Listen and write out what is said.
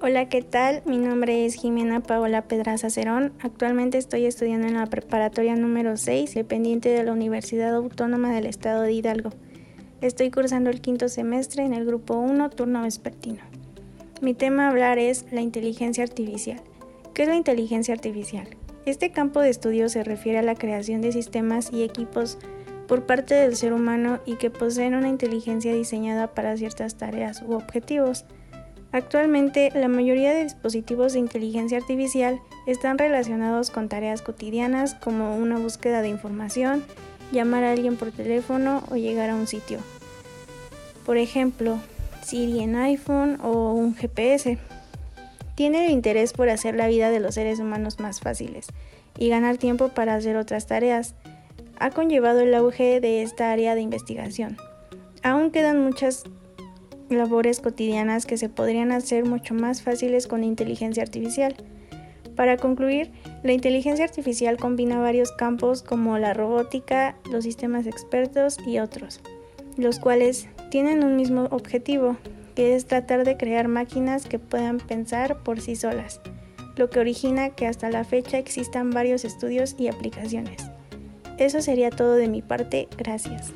Hola, ¿qué tal? Mi nombre es Jimena Paola Pedraza Cerón. Actualmente estoy estudiando en la preparatoria número 6, dependiente de la Universidad Autónoma del Estado de Hidalgo. Estoy cursando el quinto semestre en el grupo 1, turno vespertino. Mi tema a hablar es la inteligencia artificial. ¿Qué es la inteligencia artificial? Este campo de estudio se refiere a la creación de sistemas y equipos por parte del ser humano y que poseen una inteligencia diseñada para ciertas tareas u objetivos. Actualmente, la mayoría de dispositivos de inteligencia artificial están relacionados con tareas cotidianas como una búsqueda de información, llamar a alguien por teléfono o llegar a un sitio. Por ejemplo, Siri en iPhone o un GPS. Tiene el interés por hacer la vida de los seres humanos más fáciles y ganar tiempo para hacer otras tareas. Ha conllevado el auge de esta área de investigación. Aún quedan muchas labores cotidianas que se podrían hacer mucho más fáciles con inteligencia artificial. Para concluir, la inteligencia artificial combina varios campos como la robótica, los sistemas expertos y otros, los cuales tienen un mismo objetivo, que es tratar de crear máquinas que puedan pensar por sí solas, lo que origina que hasta la fecha existan varios estudios y aplicaciones. Eso sería todo de mi parte, gracias.